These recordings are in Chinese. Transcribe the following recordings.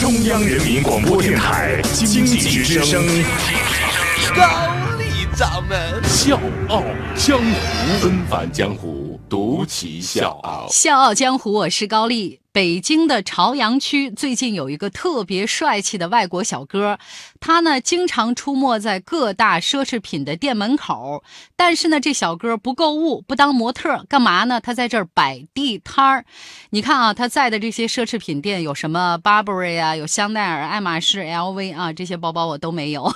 中央人民广播电台经济之声，高丽掌门笑傲江湖，纷返江湖，独骑笑傲。笑傲江湖，我是高丽。北京的朝阳区最近有一个特别帅气的外国小哥，他呢经常出没在各大奢侈品的店门口。但是呢，这小哥不购物，不当模特，干嘛呢？他在这儿摆地摊儿。你看啊，他在的这些奢侈品店有什么？Burberry 啊，有香奈儿、爱马仕、LV 啊，这些包包我都没有。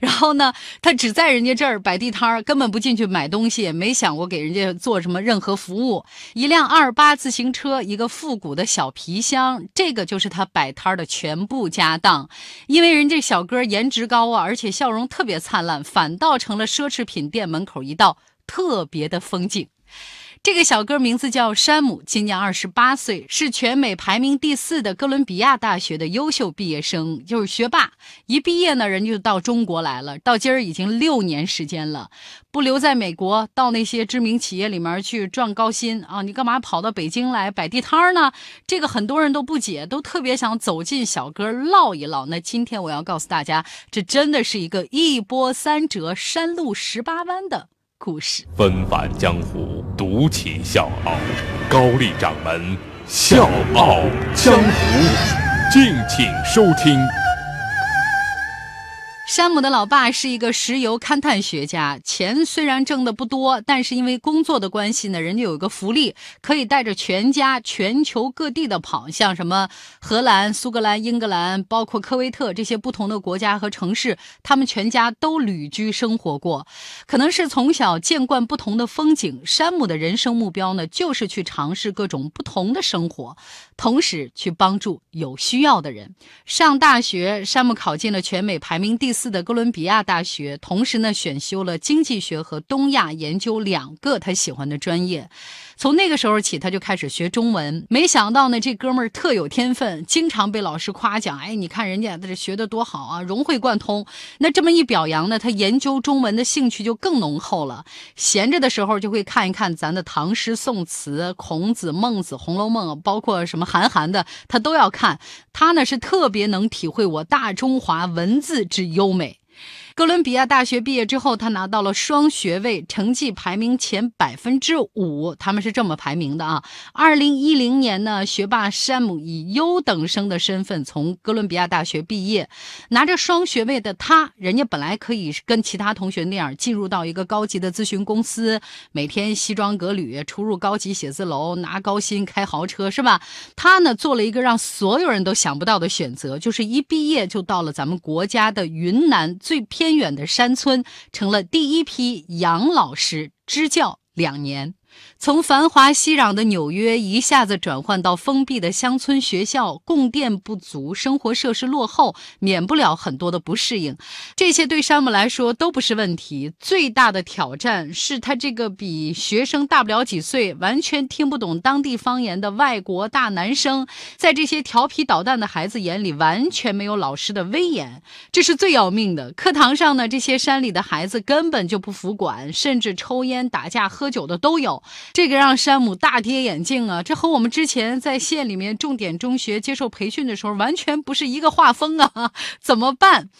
然后呢，他只在人家这儿摆地摊儿，根本不进去买东西，没想过给人家做什么任何服务。一辆二八自行车，一个复鼓。的小皮箱，这个就是他摆摊的全部家当。因为人家小哥颜值高啊，而且笑容特别灿烂，反倒成了奢侈品店门口一道特别的风景。这个小哥名字叫山姆，今年二十八岁，是全美排名第四的哥伦比亚大学的优秀毕业生，就是学霸。一毕业呢，人就到中国来了，到今儿已经六年时间了，不留在美国，到那些知名企业里面去赚高薪啊！你干嘛跑到北京来摆地摊呢？这个很多人都不解，都特别想走进小哥唠一唠。那今天我要告诉大家，这真的是一个一波三折、山路十八弯的。故事纷繁江湖，独起笑傲。高丽掌门笑傲江湖，敬请收听。山姆的老爸是一个石油勘探学家，钱虽然挣的不多，但是因为工作的关系呢，人家有一个福利，可以带着全家全球各地的跑，像什么荷兰、苏格兰、英格兰，包括科威特这些不同的国家和城市，他们全家都旅居生活过。可能是从小见惯不同的风景，山姆的人生目标呢，就是去尝试各种不同的生活，同时去帮助有需要的人。上大学，山姆考进了全美排名第四。的哥伦比亚大学，同时呢选修了经济学和东亚研究两个他喜欢的专业。从那个时候起，他就开始学中文。没想到呢，这哥们儿特有天分，经常被老师夸奖。哎，你看人家这学的多好啊，融会贯通。那这么一表扬呢，他研究中文的兴趣就更浓厚了。闲着的时候就会看一看咱的唐诗宋词、孔子、孟子、红楼梦，包括什么韩寒的，他都要看。他呢是特别能体会我大中华文字之优美。哥伦比亚大学毕业之后，他拿到了双学位，成绩排名前百分之五。他们是这么排名的啊。二零一零年呢，学霸山姆以优等生的身份从哥伦比亚大学毕业，拿着双学位的他，人家本来可以跟其他同学那样进入到一个高级的咨询公司，每天西装革履，出入高级写字楼，拿高薪，开豪车，是吧？他呢，做了一个让所有人都想不到的选择，就是一毕业就到了咱们国家的云南最偏。偏远的山村，成了第一批杨老师，支教两年。从繁华熙攘的纽约一下子转换到封闭的乡村学校，供电不足，生活设施落后，免不了很多的不适应。这些对山姆来说都不是问题，最大的挑战是他这个比学生大不了几岁、完全听不懂当地方言的外国大男生，在这些调皮捣蛋的孩子眼里，完全没有老师的威严，这是最要命的。课堂上呢，这些山里的孩子根本就不服管，甚至抽烟、打架、喝酒的都有。这个让山姆大跌眼镜啊！这和我们之前在县里面重点中学接受培训的时候完全不是一个画风啊！怎么办？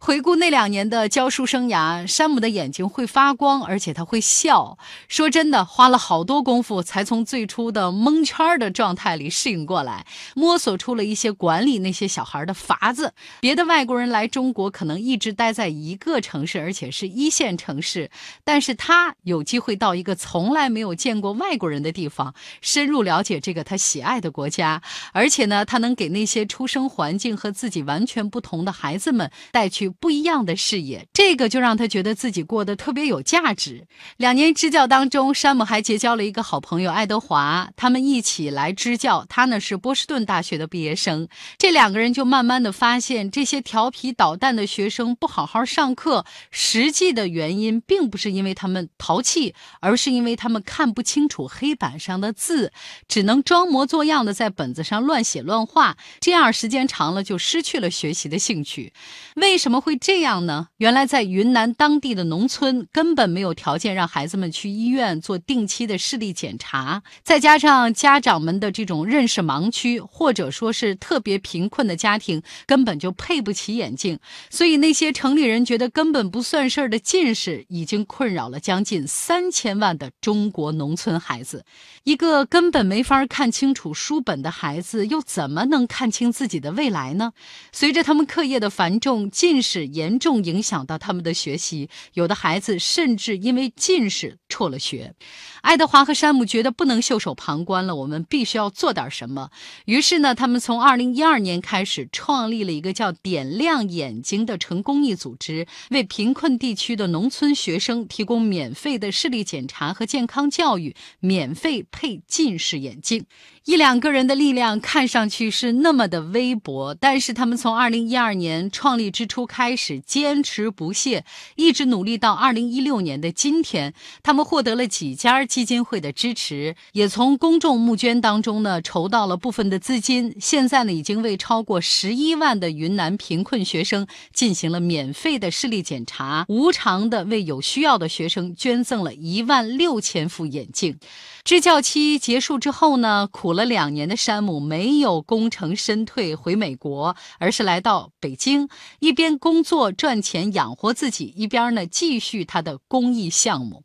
回顾那两年的教书生涯，山姆的眼睛会发光，而且他会笑。说真的，花了好多功夫才从最初的蒙圈的状态里适应过来，摸索出了一些管理那些小孩的法子。别的外国人来中国可能一直待在一个城市，而且是一线城市，但是他有机会到一个从来没有我见过外国人的地方，深入了解这个他喜爱的国家，而且呢，他能给那些出生环境和自己完全不同的孩子们带去。不一样的视野，这个就让他觉得自己过得特别有价值。两年支教当中，山姆还结交了一个好朋友爱德华，他们一起来支教。他呢是波士顿大学的毕业生，这两个人就慢慢的发现，这些调皮捣蛋的学生不好好上课，实际的原因并不是因为他们淘气，而是因为他们看。看不清楚黑板上的字，只能装模作样的在本子上乱写乱画，这样时间长了就失去了学习的兴趣。为什么会这样呢？原来在云南当地的农村根本没有条件让孩子们去医院做定期的视力检查，再加上家长们的这种认识盲区，或者说是特别贫困的家庭根本就配不起眼镜，所以那些城里人觉得根本不算事儿的近视已经困扰了将近三千万的中国农村孩子。一个根本没法看清楚书本的孩子，又怎么能看清自己的未来呢？随着他们课业的繁重，近视严重影响到他们的学习，有的孩子甚至因为近视辍了学。爱德华和山姆觉得不能袖手旁观了，我们必须要做点什么。于是呢，他们从二零一二年开始创立了一个叫“点亮眼睛”的纯公益组织，为贫困地区的农村学生提供免费的视力检查和健康教育，免费配近视眼镜。一两个人的力量看上去是那么的微薄，但是他们从二零一二年创立之初开始坚持不懈，一直努力到二零一六年的今天，他们获得了几家基金会的支持，也从公众募捐当中呢筹到了部分的资金。现在呢，已经为超过十一万的云南贫困学生进行了免费的视力检查，无偿的为有需要的学生捐赠了一万六千副眼镜。支教期结束之后呢，苦了两年的山姆没有功成身退回美国，而是来到北京，一边工作赚钱养活自己，一边呢继续他的公益项目。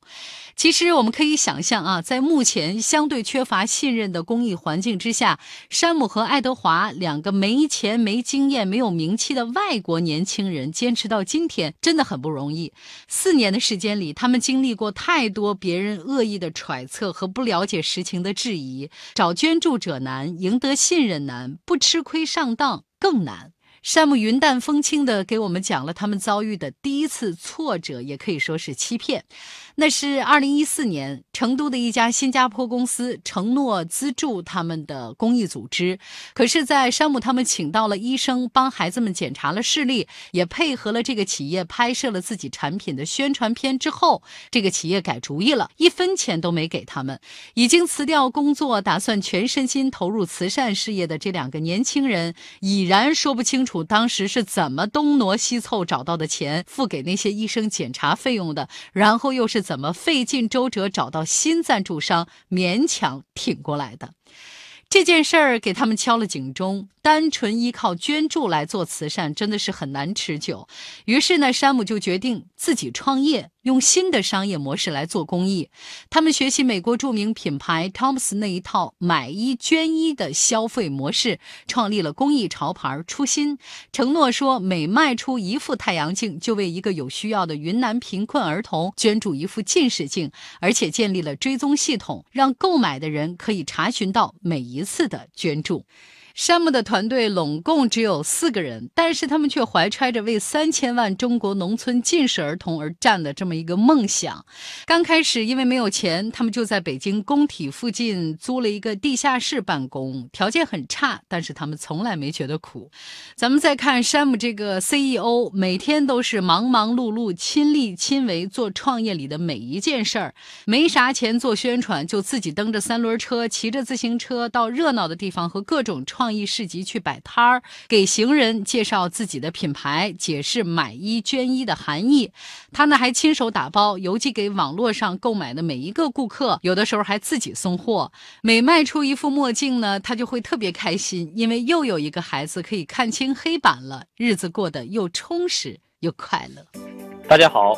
其实我们可以想象啊，在目前相对缺乏信任的公益环境之下，山姆和爱德华两个没钱、没经验、没有名气的外国年轻人坚持到今天，真的很不容易。四年的时间里，他们经历过太多别人恶意的揣测和不了解实情的质疑，找捐助者难，赢得信任难，不吃亏上当更难。山姆云淡风轻地给我们讲了他们遭遇的第一次挫折，也可以说是欺骗。那是二零一四年，成都的一家新加坡公司承诺资助他们的公益组织。可是，在山姆他们请到了医生帮孩子们检查了视力，也配合了这个企业拍摄了自己产品的宣传片之后，这个企业改主意了，一分钱都没给他们。已经辞掉工作，打算全身心投入慈善事业的这两个年轻人，已然说不清楚当时是怎么东挪西凑找到的钱付给那些医生检查费用的，然后又是。怎么费尽周折找到新赞助商，勉强挺过来的？这件事儿给他们敲了警钟。单纯依靠捐助来做慈善真的是很难持久。于是呢，山姆就决定自己创业，用新的商业模式来做公益。他们学习美国著名品牌 Tom's 那一套买一捐一的消费模式，创立了公益潮牌初心，承诺说每卖出一副太阳镜，就为一个有需要的云南贫困儿童捐助一副近视镜，而且建立了追踪系统，让购买的人可以查询到每一次的捐助。山姆的团队拢共只有四个人，但是他们却怀揣着为三千万中国农村近视儿童而战的这么一个梦想。刚开始因为没有钱，他们就在北京工体附近租了一个地下室办公，条件很差，但是他们从来没觉得苦。咱们再看山姆这个 CEO，每天都是忙忙碌碌、亲力亲为做创业里的每一件事儿，没啥钱做宣传，就自己蹬着三轮车，骑着自行车到热闹的地方和各种创。创意市集去摆摊儿，给行人介绍自己的品牌，解释买一捐一的含义。他呢还亲手打包邮寄给网络上购买的每一个顾客，有的时候还自己送货。每卖出一副墨镜呢，他就会特别开心，因为又有一个孩子可以看清黑板了，日子过得又充实又快乐。大家好。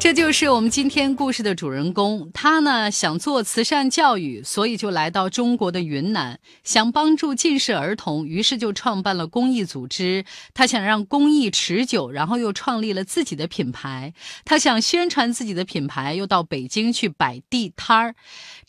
这就是我们今天故事的主人公。他呢想做慈善教育，所以就来到中国的云南，想帮助近视儿童，于是就创办了公益组织。他想让公益持久，然后又创立了自己的品牌。他想宣传自己的品牌，又到北京去摆地摊儿。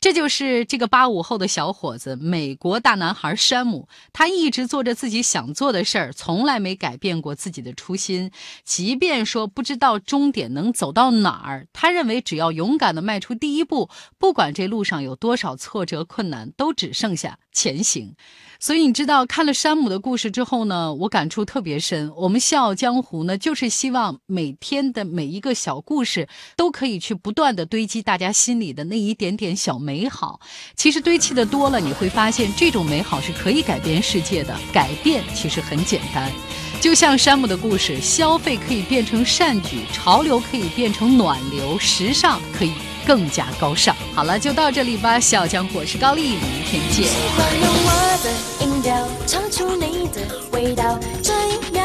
这就是这个八五后的小伙子，美国大男孩山姆。他一直做着自己想做的事儿，从来没改变过自己的初心。即便说不知道终点能走到哪儿，他认为只要勇敢地迈出第一步，不管这路上有多少挫折困难，都只剩下前行。所以你知道，看了山姆的故事之后呢，我感触特别深。我们笑傲江湖呢，就是希望每天的每一个小故事，都可以去不断的堆积大家心里的那一点点小美好。其实堆砌的多了，你会发现这种美好是可以改变世界的。改变其实很简单，就像山姆的故事，消费可以变成善举，潮流可以变成暖流，时尚可以。更加高尚。好了，就到这里吧。小江我是高丽，明天见。喜欢用我的音调唱出你的味道，这一秒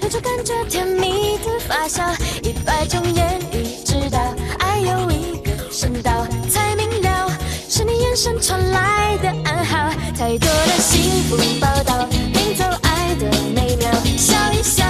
有种感觉甜蜜的发酵，一百种言语知道，爱有一个声道，才明了是你眼神传来的暗号。太多的幸福报道，的美妙。笑一笑